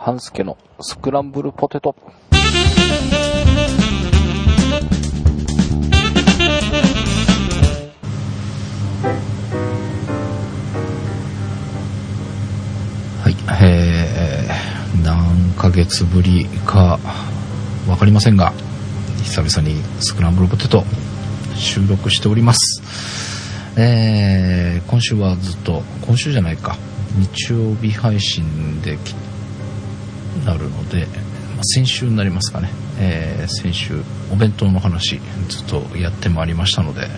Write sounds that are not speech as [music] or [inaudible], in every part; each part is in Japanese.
半助のスクランブルポテト。はい、えー、何ヶ月ぶりか分かりませんが、久々にスクランブルポテト収録しております。えー、今週はずっと、今週じゃないか、日曜日配信できなるので、ま先週になりますかね、えー先週お弁当の話ずっとやってまいりましたので、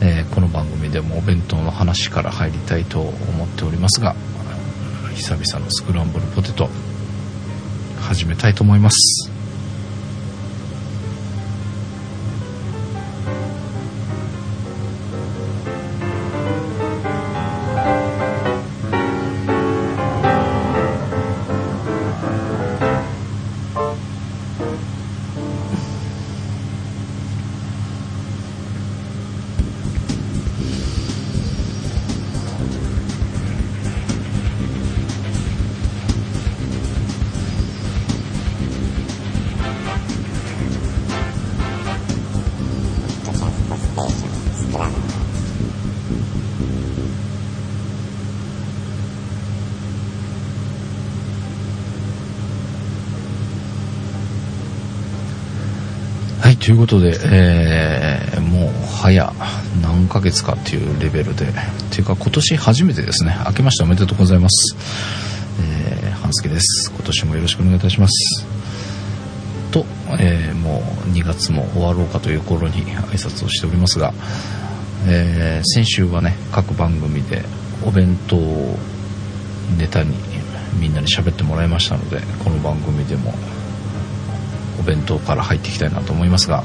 えーこの番組でもお弁当の話から入りたいと思っておりますが久々のスクランブルポテト始めたいと思います。ということで、えーもう早何ヶ月かっていうレベルで。っていうか今年初めてですね。明けましておめでとうございます。えー半助です。今年もよろしくお願いいたします。と、えーもう2月も終わろうかという頃に挨拶をしておりますが、えー先週はね各番組でお弁当をネタにみんなに喋ってもらいましたのでこの番組でもお弁当から入っていきたいなと思いますが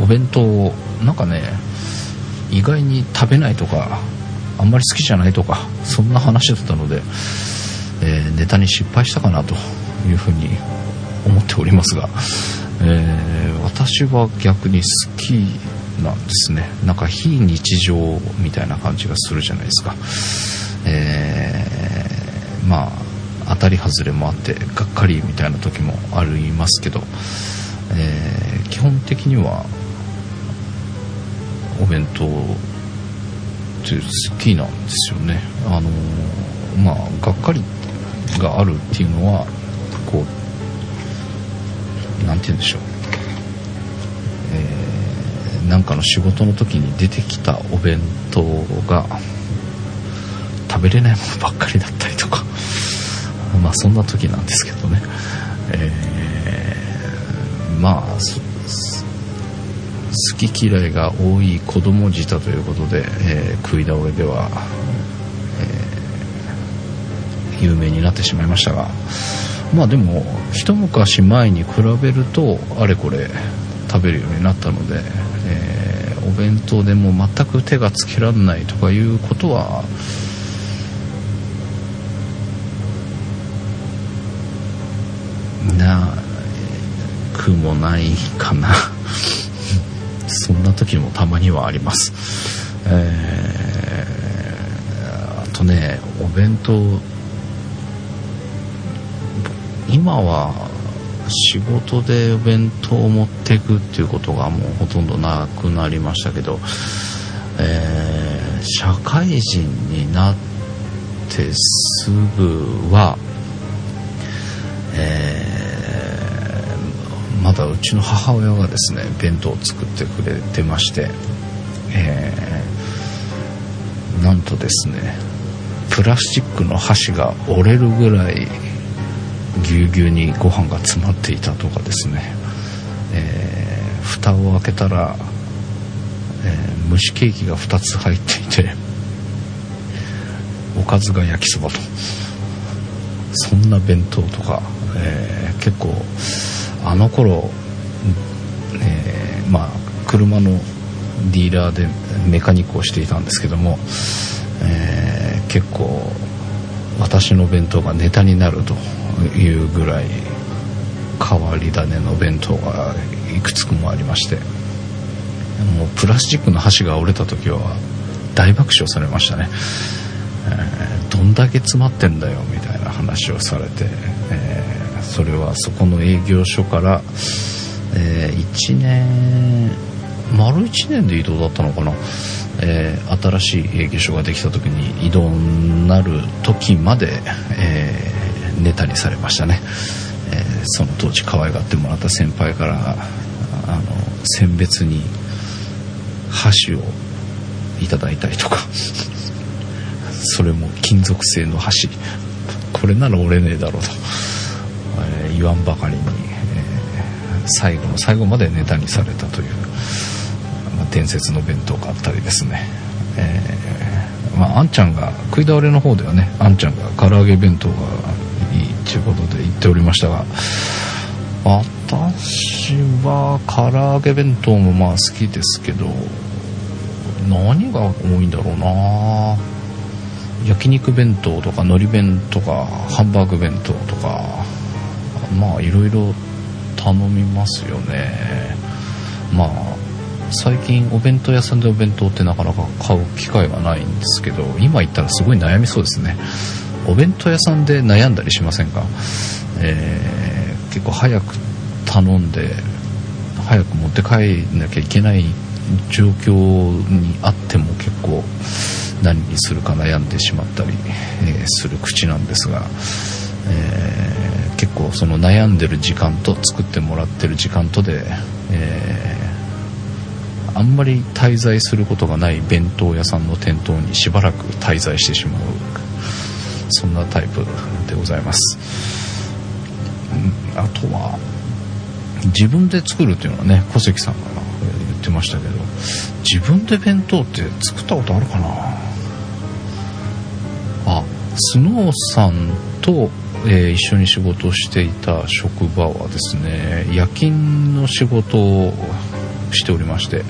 お弁当をなんかね意外に食べないとかあんまり好きじゃないとかそんな話だったので、えーネタに失敗したかなというふうに思っておりますが、えー私は逆に好きなんですね。なんか非日常みたいな感じがするじゃないですか、えーまあ当たり外れもあってがっかりみたいな時もありますけど、えー基本的にはお弁当って好きなんですよね。あのーまあがっかりがあるっていうのはこうなんて言うんでしょう。えーなんかの仕事の時に出てきたお弁当が食べれないものばっかりだったりとかまあそんな時なんですけどね、えーまあ好き嫌いが多い子供舌ということで、えー食い倒れでは、えー有名になってしまいましたが。まあでも一昔前に比べるとあれこれ食べるようになったので、えーお弁当でも全く手がつけられないとかいうことはなくもないかな。[laughs] そんな時もたまにはあります。えーあとねお弁当今は仕事でお弁当を持っていくっていうことがもうほとんどなくなりましたけど、えー社会人になってすぐはうちの母親がですね弁当を作ってくれてまして、えーなんとですねプラスチックの箸が折れるぐらいぎゅうぎゅうにご飯が詰まっていたとかですね、えー蓋を開けたら、えー蒸しケーキが2つ入っていておかずが焼きそばと。そんな弁当とか、えー結構あの頃、車のディーラーでメカニックをしていたんですけども、えー結構私の弁当がネタになるというぐらい変わり種の弁当がいくつくもありましてもうプラスチックの箸が折れた時は大爆笑されましたね、えーどんだけ詰まってんだよみたいな話をされて、えそれはそこの営業所から、え1年丸1年で移動だったのかな、えー新しい営業所ができた時に移動になる時まで、えーネタにされましたね、えーその当時可愛がってもらった先輩からあの選別に箸をいただいたりとか。[laughs] それも金属製の箸。これなら折れねえだろうと、えー言わんばかりに、えー最後の最後までネタにされたという、伝説の弁当があったりですね、えーまあ、あんちゃんが食い倒れの方ではねあんちゃんが唐揚げ弁当がいいということで言っておりましたが私は唐揚げ弁当もまあ好きですけど何が多いんだろうな。焼肉弁当とか海苔弁とかハンバーグ弁当とかまあいろいろ頼みますよね。まあ最近お弁当屋さんでお弁当ってなかなか買う機会がないんですけど今言ったらすごい悩みそうですね。お弁当屋さんで悩んだりしませんか、えー結構早く頼んで早く持って帰んなきゃいけない状況にあっても結構何にするか悩んでしまったり、えする口なんですが、えー結構その悩んでる時間と作ってもらってる時間とで、えーあんまり滞在することがない弁当屋さんの店頭にしばらく滞在してしまうそんなタイプでございます、あとは自分で作るっていうのはね小関さんが言ってましたけど自分で弁当って作ったことあるかな？あスノーさんと、えー一緒に仕事をしていた職場はですね夜勤の仕事をしておりまして、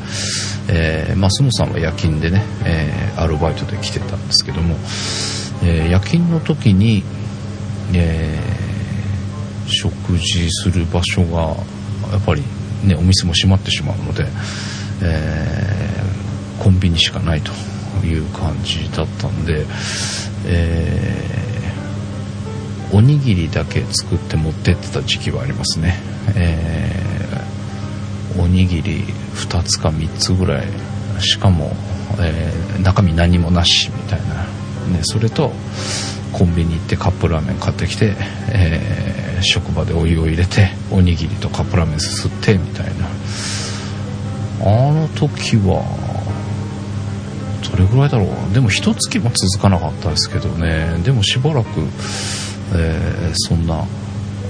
えーまあ、スノさんは夜勤でね、えーアルバイトで来てたんですけども、えー夜勤の時に、えー食事する場所がやっぱりねお店も閉まってしまうので、えーコンビニしかないという感じだったんで、えおにぎりだけ作って持ってってた時期はありますね、えーおにぎり2つか3つぐらい。しかも、えー中身何もなしみたいな、ね、それとコンビニ行ってカップラーメン買ってきて、えー職場でお湯を入れておにぎりとカップラーメンすすってみたいな。あの時はどれぐらいだろう。でも一月も続かなかったですけどね。でもしばらく、えーそんな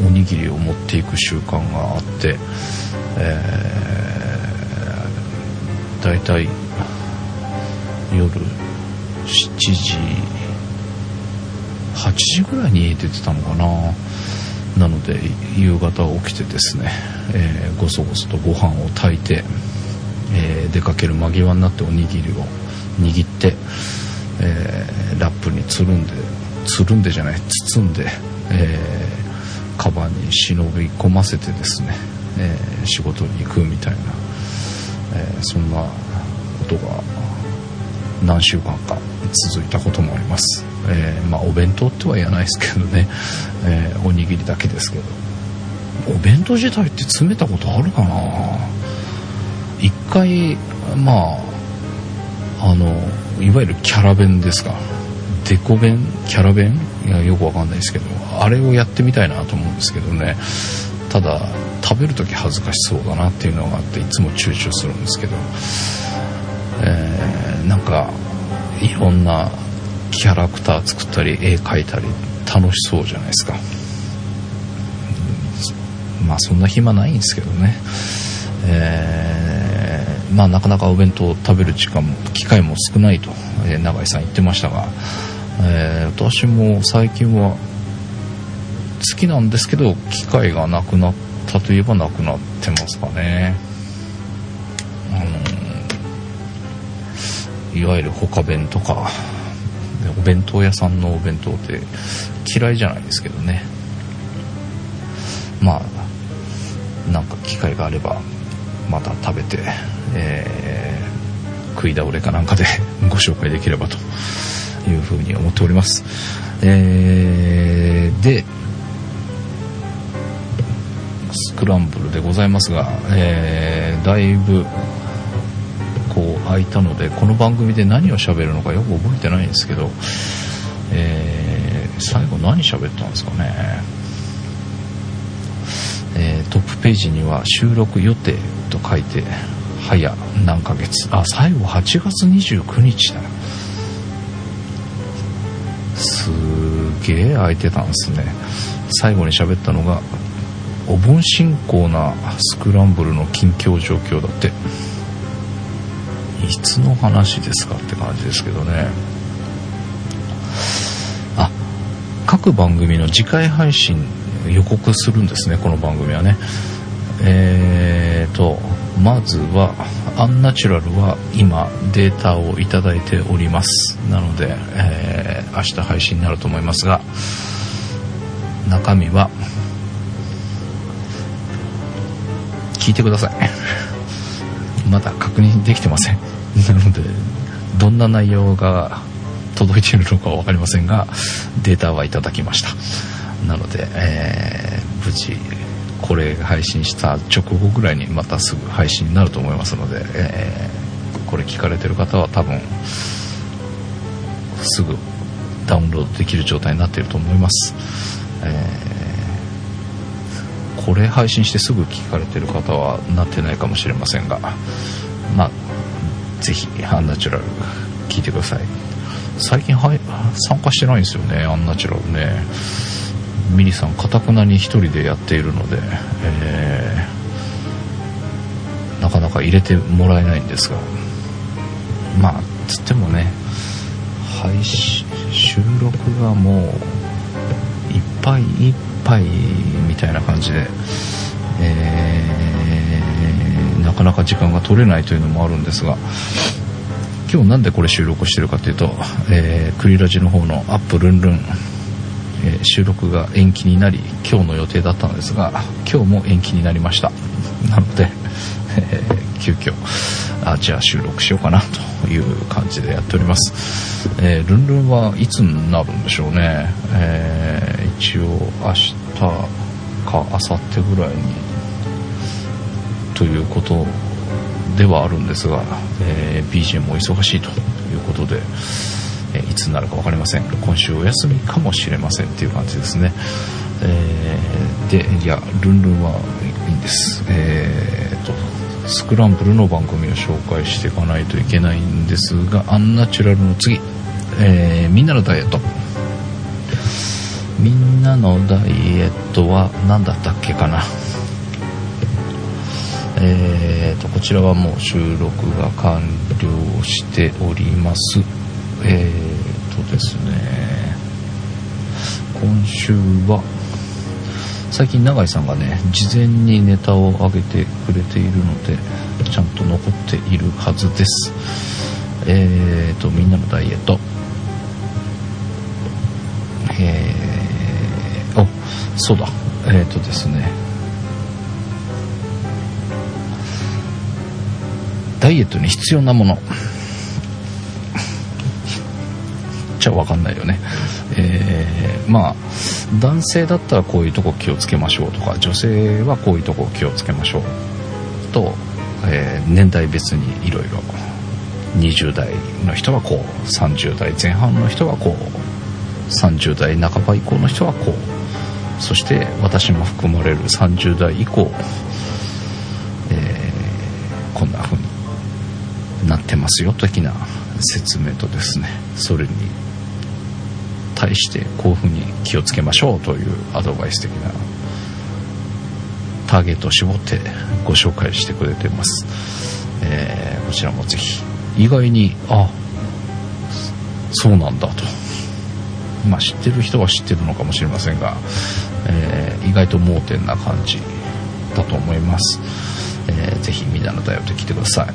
おにぎりを持っていく習慣があって、えー、だいたい夜7時8時ぐらいに家出てたのかな。なので夕方起きてですね、えーごそごそとご飯を炊いて、えー出かける間際になっておにぎりを握って、えーラップにつるんでつるんでじゃない包んで、えカバンに忍び込ませてですね、えー仕事に行くみたいな、えーそんなことが何週間か続いたこともあります、えーまあお弁当っては言わないですけどね、えおにぎりだけですけど。お弁当自体って詰めたことあるかな？一回まああのいわゆるキャラ弁ですか。デコ弁？キャラ弁？いやよくわかんないですけどあれをやってみたいなと思うんですけどね。ただ食べる時恥ずかしそうだなっていうのがあっていつも躊躇するんですけど。えーなんかいろんなキャラクター作ったり絵描いたり楽しそうじゃないですか、まあそんな暇ないんですけどね。えーまあなかなかお弁当を食べる時間も機会も少ないと、え永井さん言ってましたが、えー私も最近は好きなんですけど機会がなくなったといえばなくなってますかね。あのいわゆる他弁とかお弁当屋さんのお弁当って嫌いじゃないですけどね。まあなんか機会があればまた食べて、えー食い倒れかなんかで [laughs] ご紹介できればというふうに思っております、えーでクランブルでございますが、えーだいぶこう空いたのでこの番組で何を喋るのかよく覚えてないんですけど、えー最後何喋ったんですかね、えートップページには収録予定と書いて早何ヶ月。あ最後8月29日だ。すげえ空いてたんですね。最後に喋ったのがお盆進行なスクランブルの近況状況だって。いつの話ですかって感じですけどね。あ各番組の次回配信予告するんですねこの番組はね。えーとまずはアンナチュラルは今データをいただいております。なので、えー明日配信になると思いますが中身は聞いてください。[laughs] まだ確認できてません。なのでどんな内容が届いているのかは分かりませんがデータはいただきました。なので、えー無事これ配信した直後ぐらいにまたすぐ配信になると思いますので、えーこれ聞かれてる方は多分すぐダウンロードできる状態になっていると思います、えーこれ配信してすぐ聞かれてる方はなってないかもしれませんがまあぜひアンナチュラル聞いてください。最近は参加してないんですよねアンナチュラルね。ミリさんかたくなに一人でやっているので、えーなかなか入れてもらえないんですが。まあつってもね配信収録がもういっぱいいっぱいみたいな感じで、えーなかなか時間が取れないというのもあるんですが今日なんでこれ収録してるかというと、えークリラジの方のアップルンルン、えー収録が延期になり今日の予定だったのですが今日も延期になりました。なので、[laughs] えー急遽あじゃあ収録しようかなという感じでやっております、えールンルンはいつになるんでしょうね、えー一応明日か明後日ぐらいにということではあるんですが、えー BGM も忙しいということで、えいつになるか分かりません。今週お休みかもしれませんっていう感じですね、えーでいやルンルンはいいんです。えーとスクランブルの番組を紹介していかないといけないんですがアンナチュラルの次、えーみんなのダイエット。みんなのダイエットは何だったっけかな。えー、とこちらはもう収録が完了しております。えー、とですね。今週は最近永井さんがね事前にネタを上げてくれているのでちゃんと残っているはずです。えー、とみんなのダイエット。えー、おそうだ。えー、とですね。ダイエットに必要なもの。じゃ分かんないよね。えーまあ男性だったらこういうとこ気をつけましょうとか女性はこういうとこ気をつけましょうと、えー年代別にいろいろ20代の人はこう30代前半の人はこう30代半ば以降の人はこうそして私も含まれる30代以降、えーこんな風になってますよ的な説明とですねそれに対してこういうふうに気をつけましょうというアドバイス的なターゲットを絞ってご紹介してくれてます、えーこちらもぜひ意外にあそうなんだと。まあ知ってる人は知ってるのかもしれませんが、えー意外と盲点な感じだと思います、えーぜひみんなのダイエット来てください。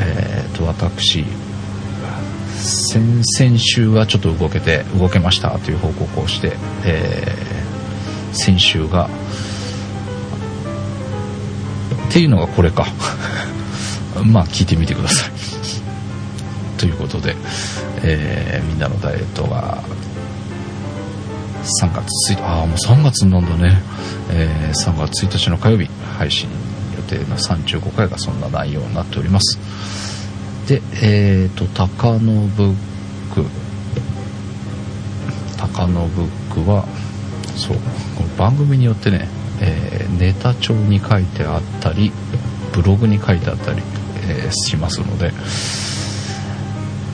えーと私先々週はちょっと動けて動けましたという報告をして、えー先週がっていうのがこれか [laughs] まあ聞いてみてくださいということで、えーみんなのダイエットが3月1日、ああ、もう3月なんだね。えー、3月1日の火曜日、配信予定の35回がそんな内容になっております。で、えっ、ー、と、高野ブック。高野ブックは、そう、この番組によってね、えー、ネタ帳に書いてあったり、ブログに書いてあったり、えー、しますので、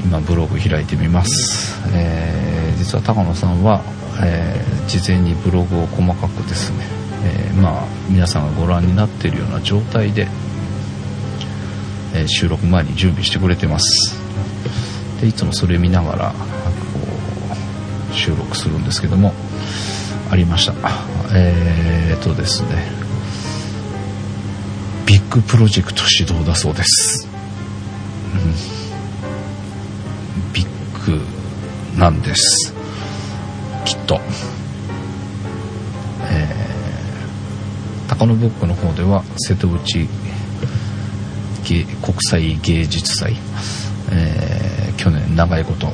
今ブログ開いてみます、えー、実は高野さんは、えー、事前にブログを細かくですね、え、まあ皆さんがご覧になっているような状態で、収録前に準備してくれてます。でいつもそれ見ながらこう収録するんですけどもありました。えー、っとですね。ビッグプロジェクト始動だそうです、うん。クなんです。きっと、えー、高野ブックの方では瀬戸内国際芸術祭、えー、去年長いこと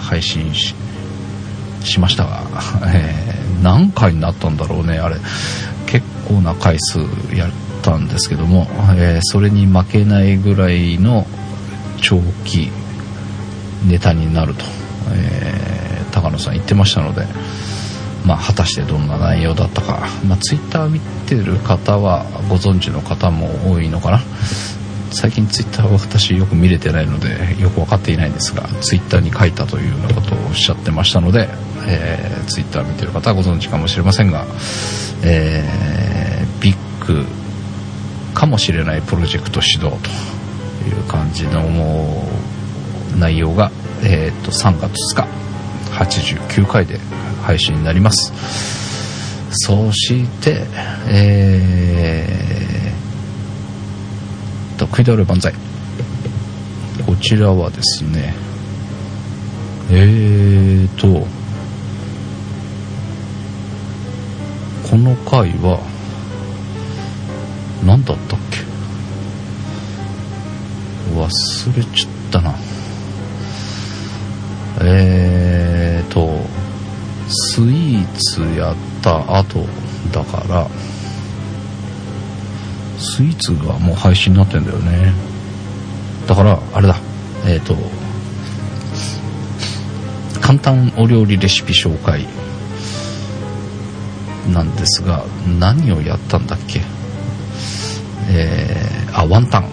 配信しましたが、えー、何回になったんだろうねあれ。結構な回数やったんですけども、えー、それに負けないぐらいの長期ネタになると、えー、高野さん言ってましたので、まあ、果たしてどんな内容だったか、まあ、ツイッター見てる方はご存知の方も多いのかな。最近ツイッターは私よく見れてないのでよく分かっていないんですがツイッターに書いたというようなことをおっしゃってましたので、えー、ツイッター見てる方はご存知かもしれませんが、えー、ビッグかもしれないプロジェクト始動という感じのもう内容が、えー、と3月2日89回で配信になります。そしてえー、「食い倒れ万歳」こちらはですねえーとこの回は何だったっけ？忘れちゃったな。えーとスイーツやった後だからスイーツがもう配信になってんだよね。だからあれだ。えっ、ー、と簡単お料理レシピ紹介なんですが何をやったんだっけ？えー、あワンタン。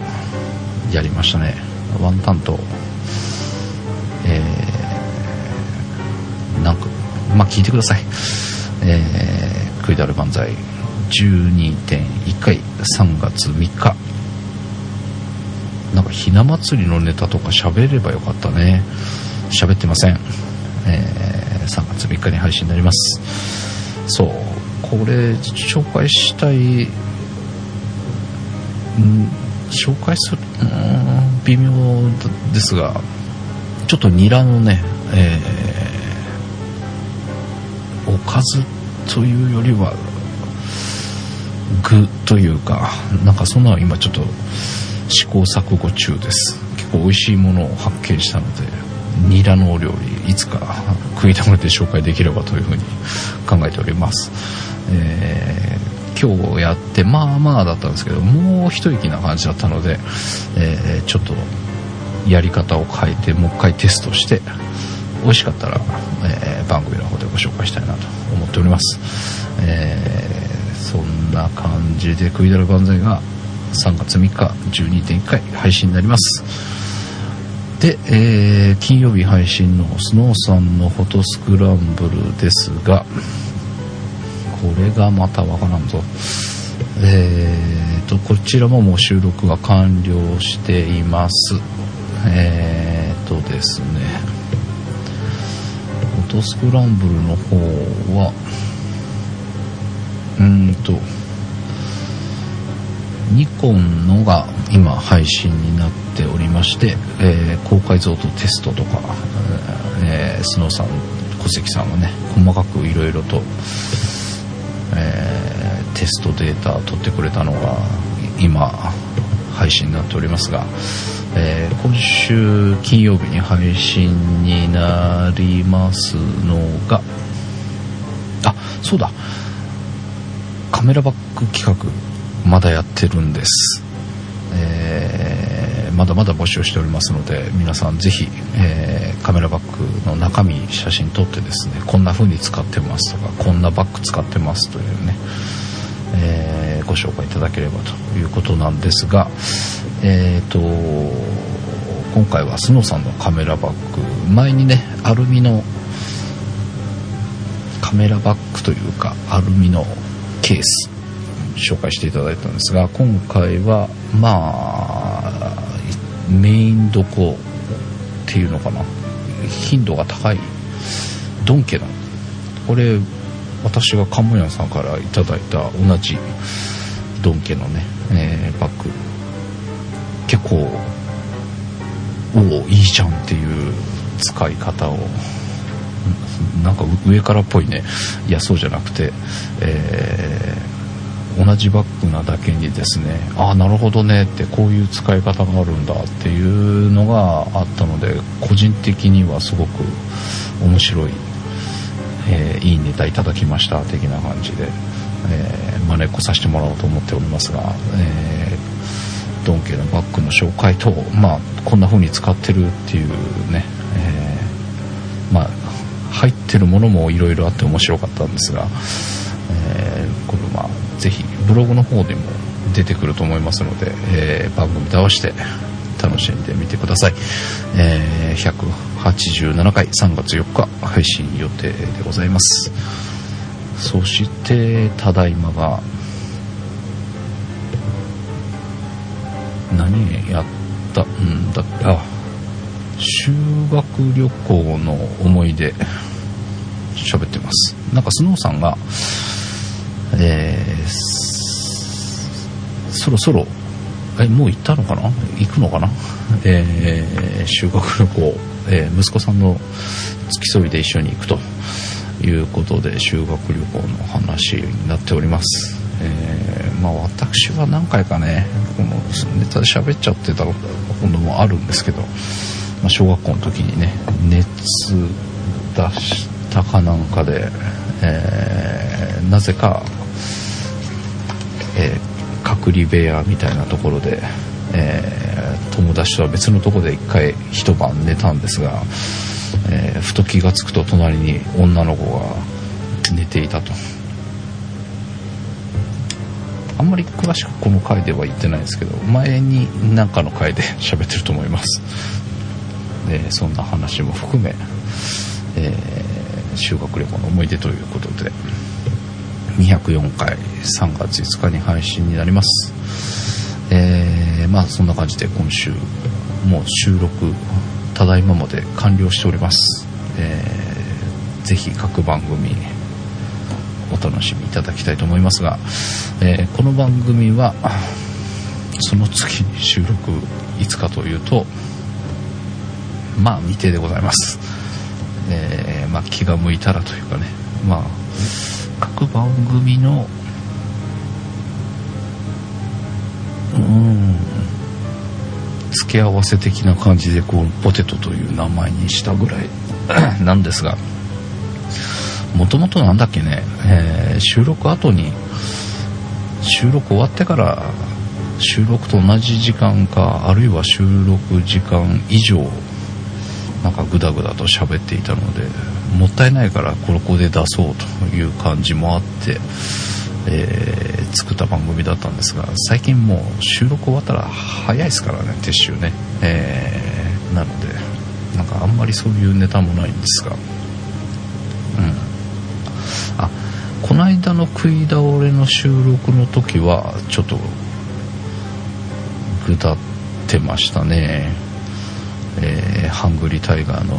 やりましたね。ワンタンとえーなんか、まあ、聞いてください。えー、クイダル万歳。12.1回。3月3日。なんかひな祭りのネタとか喋ればよかったね。喋ってません。えー、3月3日に配信になります。そう、これ紹介したい、ん紹介する、ん微妙ですが、ちょっとニラのね、えーおかずというよりは具というかなんかそんなの今ちょっと試行錯誤中です。結構美味しいものを発見したのでニラのお料理いつか食い倒れて紹介できればというふうに考えております、えー、今日やってまあまあだったんですけどもう一息な感じだったので、えー、ちょっとやり方を変えてもう一回テストして美味しかったら、えー、番組の方でご紹介したいなと思っております、えー、そんな感じで「食いだる万歳」が3月3日12.1回配信になります。で、えー、金曜日配信のスノーさんのフォトスクランブルですがこれがまたわからんぞ。えーとこちらももう収録が完了しています。えーとですね。フォトスクランブルの方はうんと。ニコンのが今配信になっておりまして、えー、高解像度テストとか、えー、スノーさん小関さんがね細かくいろいろと、えー、テストデータ取ってくれたのが今配信になっておりますが、えー、今週金曜日に配信になりますのがあそうだ。カメラバッグ企画まだやってるんです。えーまだまだ募集しておりますので皆さんぜひ、えーカメラバッグの中身写真撮ってですねこんな風に使ってますとかこんなバッグ使ってますというね、えーご紹介いただければということなんですがえっ、と今回はスノーさんのカメラバッグ前にねアルミのカメラバッグというかアルミのケース紹介していただいたんですが今回はまあメインどこっていうのかな。頻度が高いドン家の。これ私がカモヤンさんからいただいた同じドン家のね、えーバッグ。結構おおいいじゃんっていう使い方をなんか上からっぽいね。いやそうじゃなくて、えー同じバッグなだけにですねああなるほどねってこういう使い方があるんだっていうのがあったので個人的にはすごく面白い、えーいいネタいただきました的な感じで、えー、真似っこさせてもらおうと思っておりますが、えードン家のバッグの紹介と、まあ、こんな風に使ってるっていうね、えーまあ、入ってるものもいろいろあって面白かったんですが、えーこれまあぜひブログの方でも出てくると思いますので、えー番組と合わせて楽しんでみてください、えー187回3月4日配信予定でございます。そしてただいまが何やったんだっけ？あ修学旅行の思い出喋ってます。なんかスノーさんがえーそろそろえもう行ったのかな？行くのかな、えー修学旅行、えー息子さんの付き添いで一緒に行くということで修学旅行の話になっております、えーまあ私は何回かねこのネタで喋っちゃってたこともあるんですけど、まあ、小学校の時にね熱出したかなんかで、えーなぜかえー隔離部屋みたいなところで、えー友達とは別のとこで一回一晩寝たんですが、えふと気が付くと隣に女の子が寝ていたと。あんまり詳しくこの回では言ってないんですけど前に何かの回で喋ってると思います。でそんな話も含め、え修学旅行の思い出ということで204回3月5日に配信になります。えーまあそんな感じで今週もう収録ただいままで完了しております、えーぜひ各番組お楽しみいただきたいと思いますが、えーこの番組はその次に収録いつかというとまあ未定でございます。えーまあ、気が向いたらというかね、まあ、各番組のうん付け合わせ的な感じでこうポテトという名前にしたぐらい [clears throat] なんですがもともとなんだっけね、えー収録後に収録終わってから収録と同じ時間かあるいは収録時間以上なんかグダグダと喋っていたのでもったいないからここで出そうという感じもあって、えー作った番組だったんですが最近もう収録終わったら早いですからね撤収ね、えーなのでなんかあんまりそういうネタもないんですが。うん。あこの間の食い倒れの収録の時はちょっとぐだってましたね。えーハングリータイガーの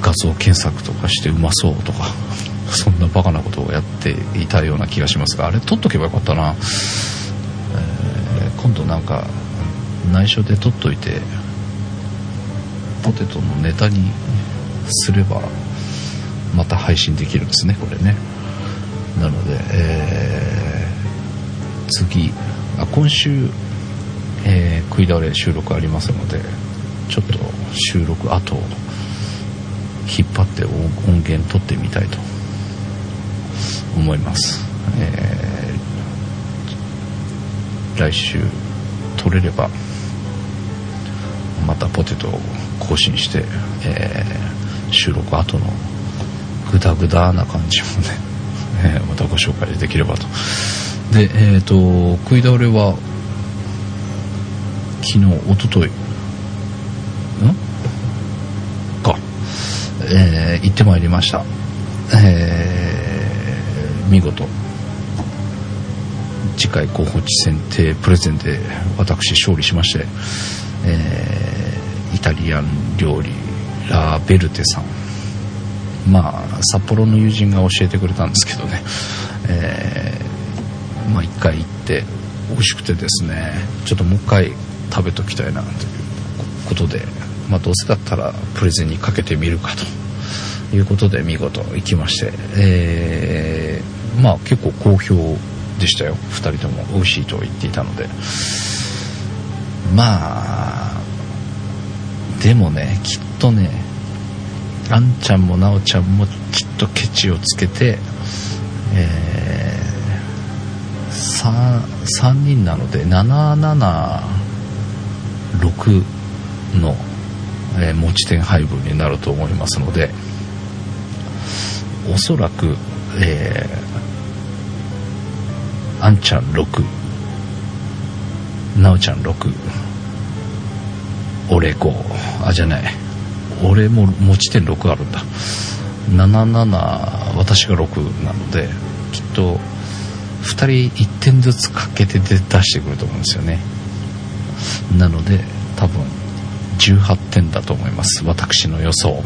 画像検索とかしてうまそうとか [laughs] そんなバカなことをやっていたような気がしますがあれ撮っとけばよかったな、えー今度なんか内緒で撮っといてポテトのネタにすればまた配信できるんですねこれね。なので、えー次あ今週えー食い倒れ収録ありますのでちょっと収録後引っ張って音源取ってみたいと思います、えー来週撮れればまたポテトを更新して、えー収録後のグダグダな感じもね、[laughs] えーまたご紹介できればと。でえっ、と食い倒れは昨日一昨日んえー行ってまいりました。えー見事。次回候補地選定プレゼンで私勝利しまして、えーイタリアン料理ラベルテさん。まあ札幌の友人が教えてくれたんですけどね、えーまあ一回行って美味しくてですねちょっともう一回食べときたいなということで、まあ、どうせだったらプレゼンにかけてみるかと。いうことで見事行きまして、えーまあ結構好評でしたよ。2人とも美味しいと言っていたので。まあでもねきっとねあんちゃんもなおちゃんもきっとケチをつけてえー、3, 3人なので776の、えー持ち点配分になると思いますのでおそらく、えー、あんちゃん6なおちゃん6俺5あじゃない。俺も持ち点6あるんだ。77私が6なのできっと2人1点ずつかけて出してくると思うんですよね。なので多分18点だと思います。私の予想。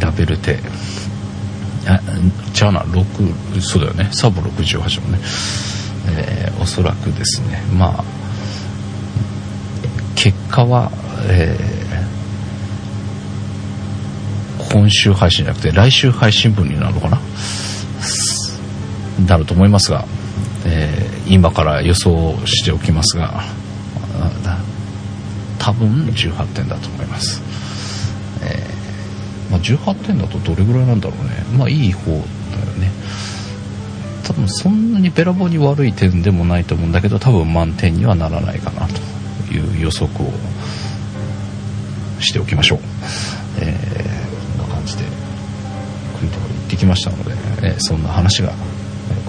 ラベルテあ違うな6そうだよね。サブ68もね、えーおそらくですね。まあ結果は、えー今週配信じゃなくて来週配信分になるのかな？なると思いますが、えー今から予想しておきますが多分18点だと思います、まあ、18点だとどれぐらいなんだろうね。まあいい方だよね。多分そんなにべらぼうに悪い点でもないと思うんだけど多分満点にはならないかなという予測をしておきましょう、えーこんな感じでクイズまで行ってきましたので、えーそんな話が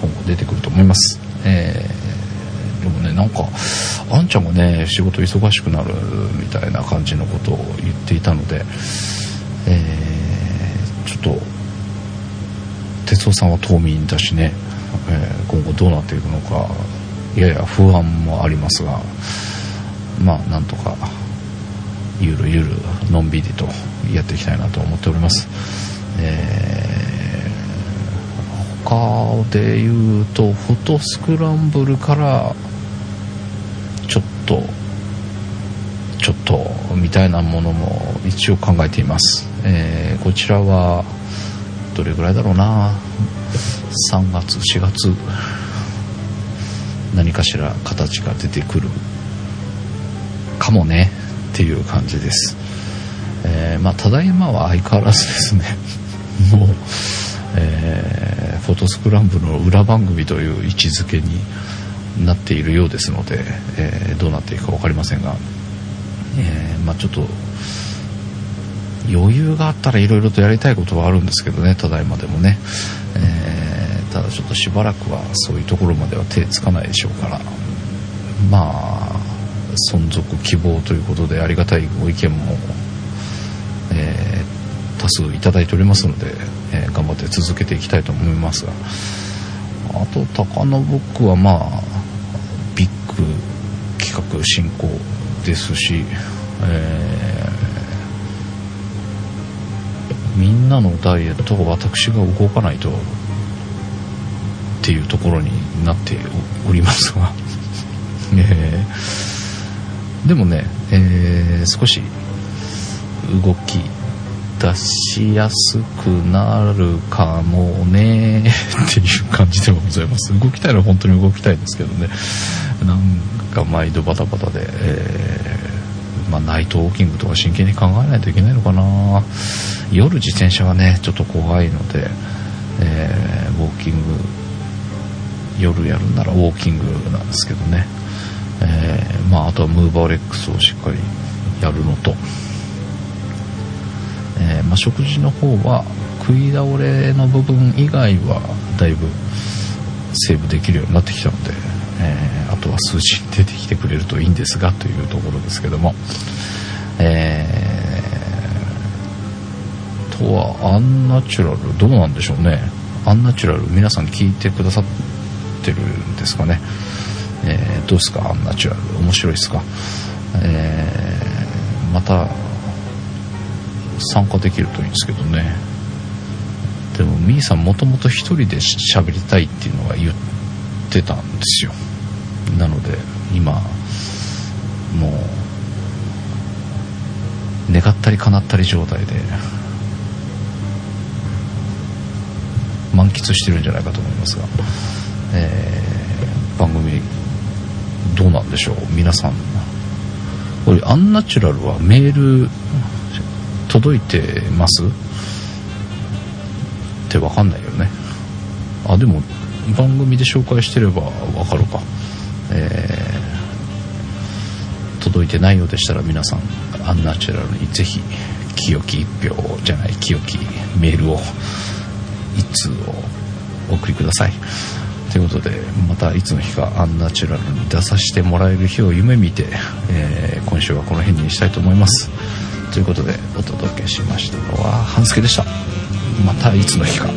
今後出てくると思います、えーでもねなんかあんちゃんがね仕事忙しくなるみたいな感じのことを言っていたので、えーちょっと哲夫さんは島民だしね、えー今後どうなっていくのか。やや不安もありますがまあなんとかゆるゆるのんびりとやっていきたいなと思っております、えー他で言うとフォトスクランブルからちょっとちょっとみたいなものも一応考えています、えーこちらはどれぐらいだろうな。3月4月何かしら形が出てくるかもねっていう感じです、えーまあただいまは相変わらずですね。[laughs] もう、えーフォトスクランブルの裏番組という位置づけになっているようですので、えーどうなっていくか分かりませんが、えまあちょっと余裕があったらいろいろとやりたいことはあるんですけどねただいまでもね、えーただちょっとしばらくはそういうところまでは手つかないでしょうから。まあ存続希望ということでありがたいご意見も、えー多数いただいておりますので、えー頑張って続けていきたいと思いますが。あと高野ブックはまあビッグ企画進行ですし、えーみんなのダイエットを私が動かないとっていうところになっておりますが、[laughs] えーでもね、えー少し動き出しやすくなるかもね [laughs] っていう感じではございます。動きたいのは本当に動きたいですけどね。なんか毎度バタバタで、えーまあ、ナイトウォーキングとか真剣に考えないといけないのかな。夜自転車はねちょっと怖いので、えーウォーキング夜やるならウォーキングなんですけどね、えーまあ、あとはムーバーレックスをしっかりやるのと、えーまあ、食事の方は食い倒れの部分以外はだいぶセーブできるようになってきたので、えーあとは数字に出てきてくれるといいんですがというところですけども、えとはアンナチュラルどうなんでしょうね。アンナチュラル皆さん聞いてくださってるんですかね、えーどうですか？アンナチュラル面白いですか、えーまた参加できるといいんですけどね。でもみーさんもともと一人で喋りたいっていうのは言ってたんですよ。なので今もう願ったり叶ったり状態で。満喫してるんじゃないかと思いますが、えー番組どうなんでしょう？皆さん。これアンナチュラルはメール届いてます？って分かんないよね。あでも番組で紹介してれば分かるか。えー届いてないようでしたら皆さんアンナチュラルにぜひ清き一票じゃない清きメールを一通をお送りください。ということでまたいつの日かアンナチュラルに出させてもらえる日を夢見て、えー今週はこの辺にしたいと思います。ということでお届けしましたのは半助でした。またいつの日か。